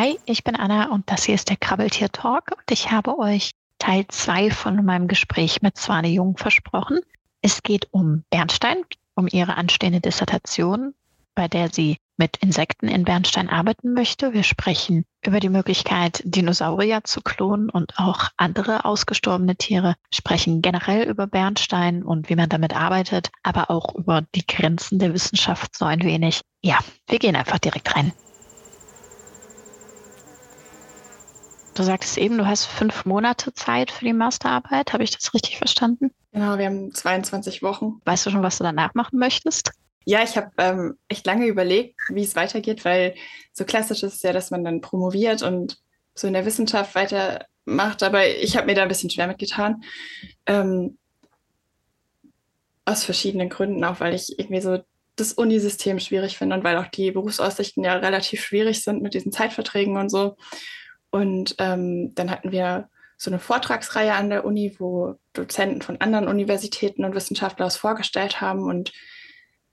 Hi, ich bin Anna und das hier ist der Krabbeltier Talk und ich habe euch Teil 2 von meinem Gespräch mit Swane Jung versprochen. Es geht um Bernstein, um ihre anstehende Dissertation, bei der sie mit Insekten in Bernstein arbeiten möchte. Wir sprechen über die Möglichkeit, Dinosaurier zu klonen und auch andere ausgestorbene Tiere, sprechen generell über Bernstein und wie man damit arbeitet, aber auch über die Grenzen der Wissenschaft so ein wenig. Ja, wir gehen einfach direkt rein. Du sagtest eben, du hast fünf Monate Zeit für die Masterarbeit. Habe ich das richtig verstanden? Genau, wir haben 22 Wochen. Weißt du schon, was du danach machen möchtest? Ja, ich habe ähm, echt lange überlegt, wie es weitergeht, weil so klassisch ist es ja, dass man dann promoviert und so in der Wissenschaft weitermacht. Aber ich habe mir da ein bisschen schwer mitgetan. Ähm, aus verschiedenen Gründen, auch weil ich irgendwie so das Unisystem schwierig finde und weil auch die Berufsaussichten ja relativ schwierig sind mit diesen Zeitverträgen und so. Und ähm, dann hatten wir so eine Vortragsreihe an der Uni, wo Dozenten von anderen Universitäten und Wissenschaftler es vorgestellt haben. Und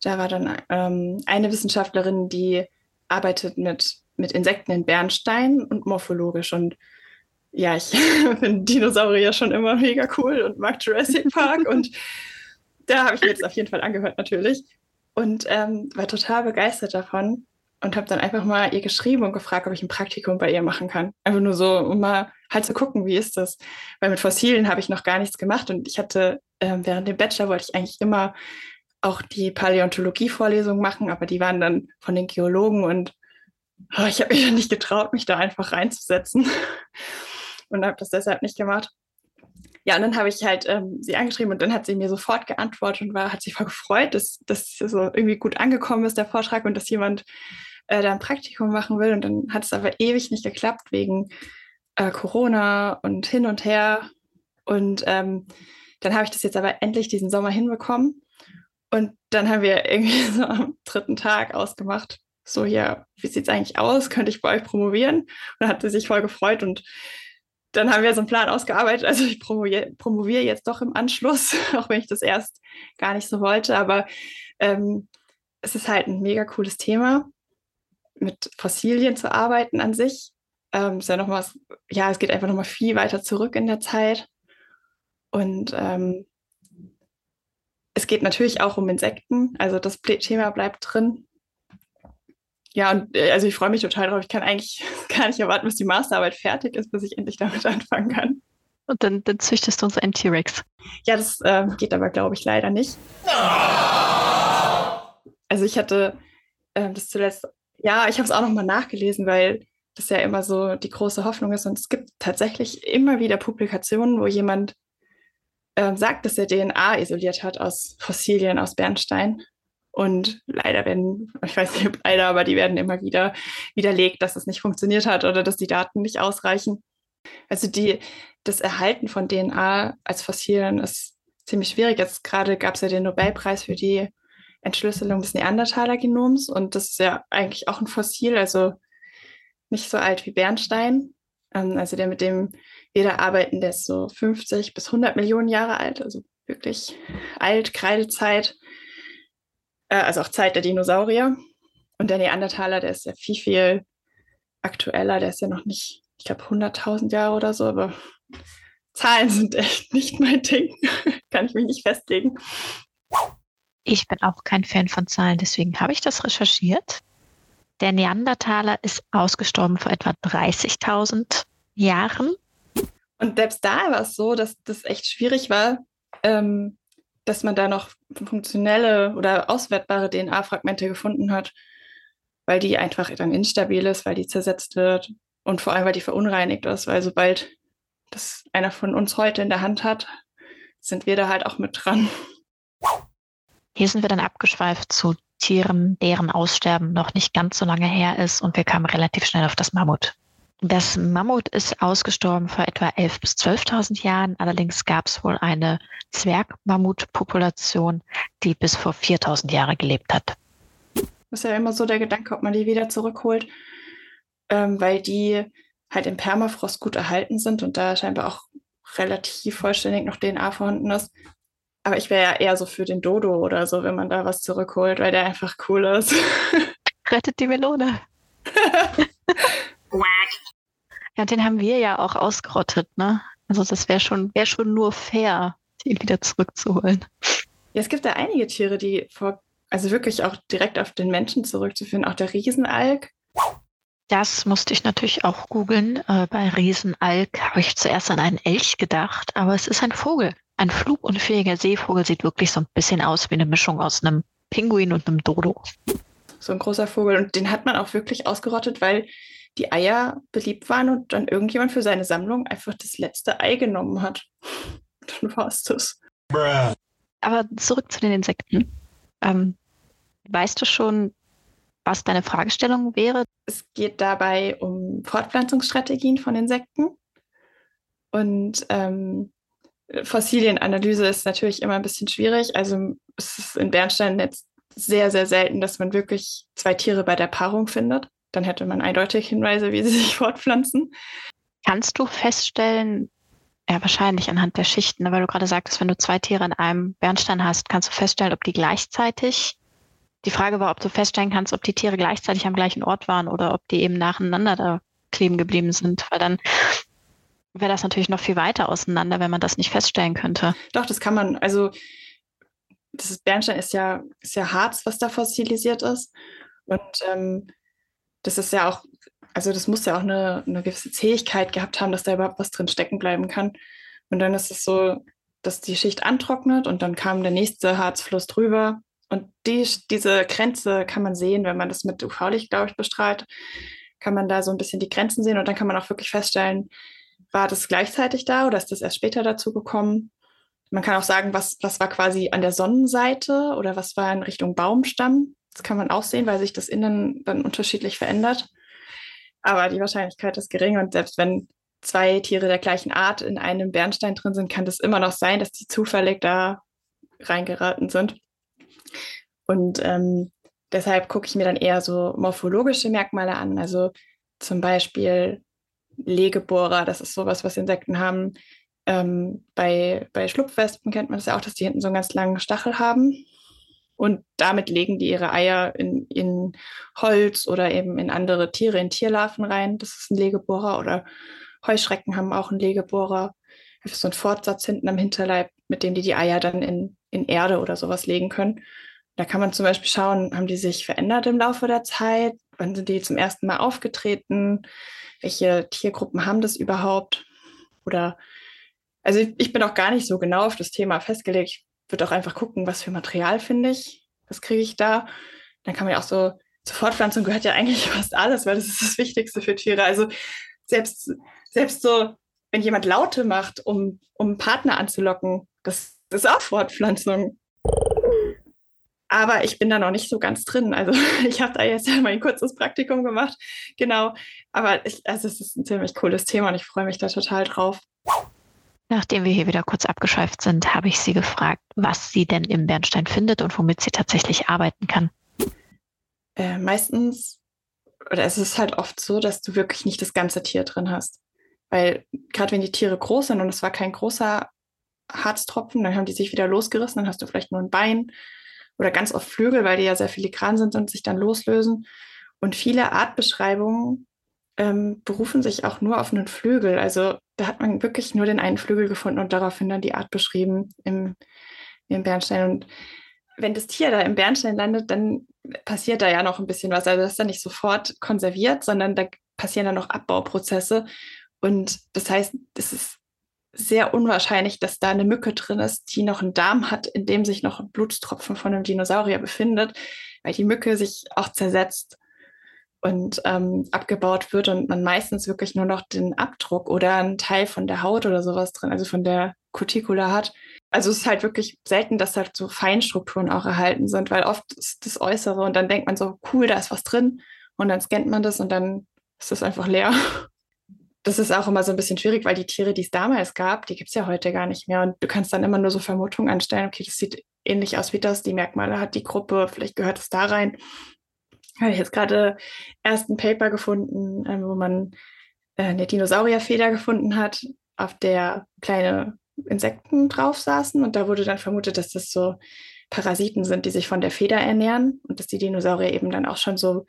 da war dann ähm, eine Wissenschaftlerin, die arbeitet mit, mit Insekten in Bernstein und morphologisch. Und ja, ich finde Dinosaurier schon immer mega cool und mag Jurassic Park. und da habe ich mir jetzt auf jeden Fall angehört, natürlich. Und ähm, war total begeistert davon und habe dann einfach mal ihr geschrieben und gefragt, ob ich ein Praktikum bei ihr machen kann. Einfach nur so, um mal halt zu gucken, wie ist das. Weil mit Fossilien habe ich noch gar nichts gemacht und ich hatte äh, während dem Bachelor wollte ich eigentlich immer auch die Paläontologie-Vorlesungen machen, aber die waren dann von den Geologen und oh, ich habe mich dann nicht getraut, mich da einfach reinzusetzen und habe das deshalb nicht gemacht. Ja, und dann habe ich halt ähm, sie angeschrieben und dann hat sie mir sofort geantwortet und war, hat sich voll gefreut, dass das so irgendwie gut angekommen ist, der Vortrag, und dass jemand äh, da ein Praktikum machen will. Und dann hat es aber ewig nicht geklappt wegen äh, Corona und hin und her. Und ähm, dann habe ich das jetzt aber endlich diesen Sommer hinbekommen. Und dann haben wir irgendwie so am dritten Tag ausgemacht, so hier, wie sieht es eigentlich aus? Könnte ich bei euch promovieren? Und dann hat sie sich voll gefreut und dann haben wir so einen Plan ausgearbeitet. Also ich promoviere, promoviere jetzt doch im Anschluss, auch wenn ich das erst gar nicht so wollte. Aber ähm, es ist halt ein mega cooles Thema mit Fossilien zu arbeiten an sich. Ähm, ist ja noch mal, ja, es geht einfach noch mal viel weiter zurück in der Zeit. Und ähm, es geht natürlich auch um Insekten. Also das Thema bleibt drin. Ja, und äh, also ich freue mich total drauf. Ich kann eigentlich gar nicht erwarten, bis die Masterarbeit fertig ist, bis ich endlich damit anfangen kann. Und dann, dann züchtest du uns einen T-Rex. Ja, das äh, geht aber, glaube ich, leider nicht. Also ich hatte äh, das zuletzt ja, ich habe es auch nochmal nachgelesen, weil das ja immer so die große Hoffnung ist. Und es gibt tatsächlich immer wieder Publikationen, wo jemand äh, sagt, dass er DNA isoliert hat aus Fossilien, aus Bernstein. Und leider werden, ich weiß nicht, leider, aber die werden immer wieder widerlegt, dass es nicht funktioniert hat oder dass die Daten nicht ausreichen. Also die, das Erhalten von DNA als Fossilien ist ziemlich schwierig. Jetzt gerade gab es ja den Nobelpreis für die Entschlüsselung des Neandertaler-Genoms und das ist ja eigentlich auch ein Fossil, also nicht so alt wie Bernstein. Ähm, also der, mit dem wir da arbeiten, der ist so 50 bis 100 Millionen Jahre alt, also wirklich alt, Kreidezeit, äh, also auch Zeit der Dinosaurier. Und der Neandertaler, der ist ja viel, viel aktueller, der ist ja noch nicht, ich glaube, 100.000 Jahre oder so, aber Zahlen sind echt nicht mein Ding. Kann ich mich nicht festlegen. Ich bin auch kein Fan von Zahlen, deswegen habe ich das recherchiert. Der Neandertaler ist ausgestorben vor etwa 30.000 Jahren. Und selbst da war es so, dass das echt schwierig war, ähm, dass man da noch funktionelle oder auswertbare DNA-Fragmente gefunden hat, weil die einfach dann instabil ist, weil die zersetzt wird und vor allem, weil die verunreinigt ist, weil sobald das einer von uns heute in der Hand hat, sind wir da halt auch mit dran. Hier sind wir dann abgeschweift zu Tieren, deren Aussterben noch nicht ganz so lange her ist und wir kamen relativ schnell auf das Mammut. Das Mammut ist ausgestorben vor etwa 11.000 bis 12.000 Jahren. Allerdings gab es wohl eine Zwergmammutpopulation, die bis vor 4.000 Jahre gelebt hat. Das ist ja immer so der Gedanke, ob man die wieder zurückholt, ähm, weil die halt im Permafrost gut erhalten sind und da scheinbar auch relativ vollständig noch DNA vorhanden ist. Aber ich wäre ja eher so für den Dodo oder so, wenn man da was zurückholt, weil der einfach cool ist. Rettet die Melone. Ja, den haben wir ja auch ausgerottet, ne? Also das wäre schon, wär schon nur fair, ihn wieder zurückzuholen. Ja, es gibt da einige Tiere, die vor, also wirklich auch direkt auf den Menschen zurückzuführen. Auch der Riesenalk. Das musste ich natürlich auch googeln. Äh, bei Riesenalk habe ich zuerst an einen Elch gedacht, aber es ist ein Vogel. Ein flugunfähiger Seevogel sieht wirklich so ein bisschen aus wie eine Mischung aus einem Pinguin und einem Dodo. So ein großer Vogel. Und den hat man auch wirklich ausgerottet, weil die Eier beliebt waren und dann irgendjemand für seine Sammlung einfach das letzte Ei genommen hat. dann war es das. Aber zurück zu den Insekten. Ähm, weißt du schon, was deine Fragestellung wäre? Es geht dabei um Fortpflanzungsstrategien von Insekten. Und ähm, Fossilienanalyse ist natürlich immer ein bisschen schwierig. Also es ist in Bernstein jetzt sehr, sehr selten, dass man wirklich zwei Tiere bei der Paarung findet. Dann hätte man eindeutig Hinweise, wie sie sich fortpflanzen. Kannst du feststellen, ja, wahrscheinlich anhand der Schichten, weil du gerade sagtest, wenn du zwei Tiere in einem Bernstein hast, kannst du feststellen, ob die gleichzeitig. Die Frage war, ob du feststellen kannst, ob die Tiere gleichzeitig am gleichen Ort waren oder ob die eben nacheinander da kleben geblieben sind, weil dann wäre das natürlich noch viel weiter auseinander, wenn man das nicht feststellen könnte. Doch, das kann man. Also das Bernstein ist ja, ist ja Harz, was da fossilisiert ist. Und ähm, das ist ja auch, also das muss ja auch eine, eine gewisse Zähigkeit gehabt haben, dass da überhaupt was drin stecken bleiben kann. Und dann ist es so, dass die Schicht antrocknet und dann kam der nächste Harzfluss drüber. Und die, diese Grenze kann man sehen, wenn man das mit UV-Licht, glaube ich, bestrahlt, kann man da so ein bisschen die Grenzen sehen und dann kann man auch wirklich feststellen, war das gleichzeitig da oder ist das erst später dazu gekommen? Man kann auch sagen, was, was war quasi an der Sonnenseite oder was war in Richtung Baumstamm. Das kann man auch sehen, weil sich das Innen dann unterschiedlich verändert. Aber die Wahrscheinlichkeit ist gering und selbst wenn zwei Tiere der gleichen Art in einem Bernstein drin sind, kann das immer noch sein, dass die zufällig da reingeraten sind. Und ähm, deshalb gucke ich mir dann eher so morphologische Merkmale an. Also zum Beispiel Legebohrer, das ist sowas, was Insekten haben. Ähm, bei, bei Schlupfwespen kennt man das ja auch, dass die hinten so einen ganz langen Stachel haben. Und damit legen die ihre Eier in, in Holz oder eben in andere Tiere, in Tierlarven rein. Das ist ein Legebohrer. Oder Heuschrecken haben auch einen Legebohrer. Einfach so ein Fortsatz hinten am Hinterleib, mit dem die die Eier dann in, in Erde oder sowas legen können. Da kann man zum Beispiel schauen, haben die sich verändert im Laufe der Zeit? Wann sind die zum ersten Mal aufgetreten? welche Tiergruppen haben das überhaupt? Oder also ich bin auch gar nicht so genau auf das Thema festgelegt. Würde auch einfach gucken, was für Material finde ich, was kriege ich da. Dann kann man ja auch so, zur Fortpflanzung gehört ja eigentlich fast alles, weil das ist das Wichtigste für Tiere. Also selbst, selbst so, wenn jemand Laute macht, um, um einen Partner anzulocken, das, ist auch Fortpflanzung. Aber ich bin da noch nicht so ganz drin. Also ich habe da jetzt mal ein kurzes Praktikum gemacht. Genau. Aber ich, also es ist ein ziemlich cooles Thema und ich freue mich da total drauf. Nachdem wir hier wieder kurz abgeschweift sind, habe ich sie gefragt, was sie denn im Bernstein findet und womit sie tatsächlich arbeiten kann. Äh, meistens, oder es ist halt oft so, dass du wirklich nicht das ganze Tier drin hast. Weil gerade wenn die Tiere groß sind und es war kein großer Harztropfen, dann haben die sich wieder losgerissen, dann hast du vielleicht nur ein Bein oder ganz oft Flügel, weil die ja sehr filigran sind und sich dann loslösen. Und viele Artbeschreibungen ähm, berufen sich auch nur auf einen Flügel. Also da hat man wirklich nur den einen Flügel gefunden und daraufhin dann die Art beschrieben im, im Bernstein. Und wenn das Tier da im Bernstein landet, dann passiert da ja noch ein bisschen was. Also das ist dann nicht sofort konserviert, sondern da passieren dann noch Abbauprozesse. Und das heißt, es ist sehr unwahrscheinlich, dass da eine Mücke drin ist, die noch einen Darm hat, in dem sich noch ein Blutstropfen von einem Dinosaurier befindet, weil die Mücke sich auch zersetzt und ähm, abgebaut wird und man meistens wirklich nur noch den Abdruck oder einen Teil von der Haut oder sowas drin, also von der Cuticula hat. Also es ist halt wirklich selten, dass halt so Feinstrukturen auch erhalten sind, weil oft ist das Äußere und dann denkt man so, cool, da ist was drin und dann scannt man das und dann ist das einfach leer das ist auch immer so ein bisschen schwierig, weil die Tiere, die es damals gab, die gibt es ja heute gar nicht mehr. Und du kannst dann immer nur so Vermutungen anstellen, okay, das sieht ähnlich aus wie das, die Merkmale hat die Gruppe, vielleicht gehört es da rein. Habe ich jetzt gerade erst ein Paper gefunden, äh, wo man äh, eine Dinosaurierfeder gefunden hat, auf der kleine Insekten drauf saßen. Und da wurde dann vermutet, dass das so Parasiten sind, die sich von der Feder ernähren und dass die Dinosaurier eben dann auch schon so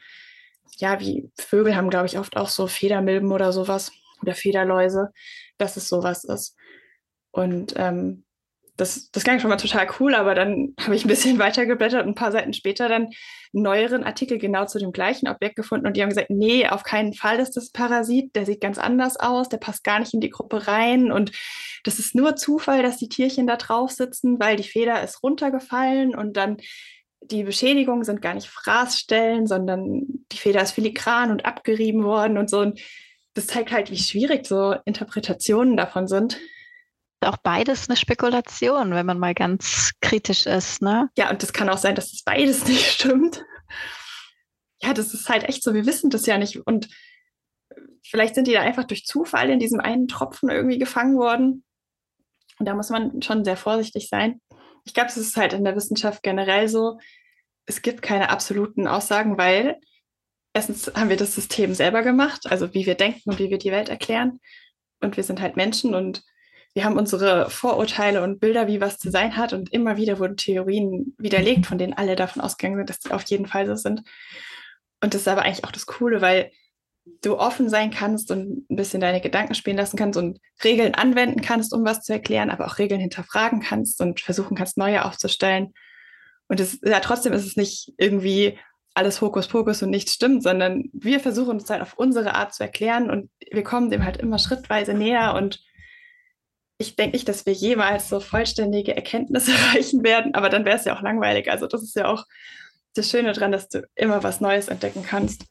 ja, wie Vögel haben, glaube ich, oft auch so Federmilben oder sowas oder Federläuse, dass es sowas ist. Und ähm, das, das klang schon mal total cool, aber dann habe ich ein bisschen weitergeblättert und ein paar Seiten später dann einen neueren Artikel genau zu dem gleichen Objekt gefunden und die haben gesagt, nee, auf keinen Fall ist das Parasit, der sieht ganz anders aus, der passt gar nicht in die Gruppe rein und das ist nur Zufall, dass die Tierchen da drauf sitzen, weil die Feder ist runtergefallen und dann die Beschädigungen sind gar nicht Fraßstellen, sondern die Feder ist filigran und abgerieben worden und so. Und das zeigt halt, wie schwierig so Interpretationen davon sind auch beides eine Spekulation, wenn man mal ganz kritisch ist, ne? Ja, und das kann auch sein, dass das beides nicht stimmt. Ja, das ist halt echt so, wir wissen das ja nicht. Und vielleicht sind die da einfach durch Zufall in diesem einen Tropfen irgendwie gefangen worden. Und da muss man schon sehr vorsichtig sein. Ich glaube, es ist halt in der Wissenschaft generell so, es gibt keine absoluten Aussagen, weil erstens haben wir das System selber gemacht, also wie wir denken und wie wir die Welt erklären. Und wir sind halt Menschen und wir haben unsere Vorurteile und Bilder, wie was zu sein hat. Und immer wieder wurden Theorien widerlegt, von denen alle davon ausgegangen sind, dass die auf jeden Fall so sind. Und das ist aber eigentlich auch das Coole, weil du offen sein kannst und ein bisschen deine Gedanken spielen lassen kannst und Regeln anwenden kannst, um was zu erklären, aber auch Regeln hinterfragen kannst und versuchen kannst, neue aufzustellen. Und es, ja, trotzdem ist es nicht irgendwie alles Hokuspokus und nichts stimmt, sondern wir versuchen es halt auf unsere Art zu erklären und wir kommen dem halt immer schrittweise näher und ich denke nicht, dass wir jemals so vollständige Erkenntnisse erreichen werden, aber dann wäre es ja auch langweilig. Also das ist ja auch das Schöne daran, dass du immer was Neues entdecken kannst.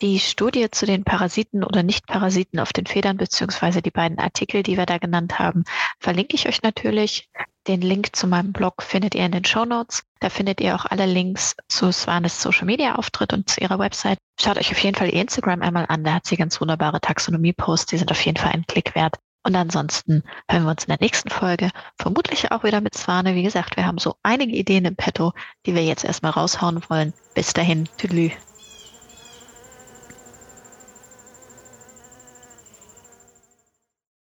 Die Studie zu den Parasiten oder Nicht-Parasiten auf den Federn, beziehungsweise die beiden Artikel, die wir da genannt haben, verlinke ich euch natürlich. Den Link zu meinem Blog findet ihr in den Show Notes. Da findet ihr auch alle Links zu Swanes Social Media Auftritt und zu ihrer Website. Schaut euch auf jeden Fall ihr Instagram einmal an. Da hat sie ganz wunderbare Taxonomie-Posts. Die sind auf jeden Fall einen Klick wert. Und ansonsten hören wir uns in der nächsten Folge vermutlich auch wieder mit Swane. Wie gesagt, wir haben so einige Ideen im Petto, die wir jetzt erstmal raushauen wollen. Bis dahin, tüdelü.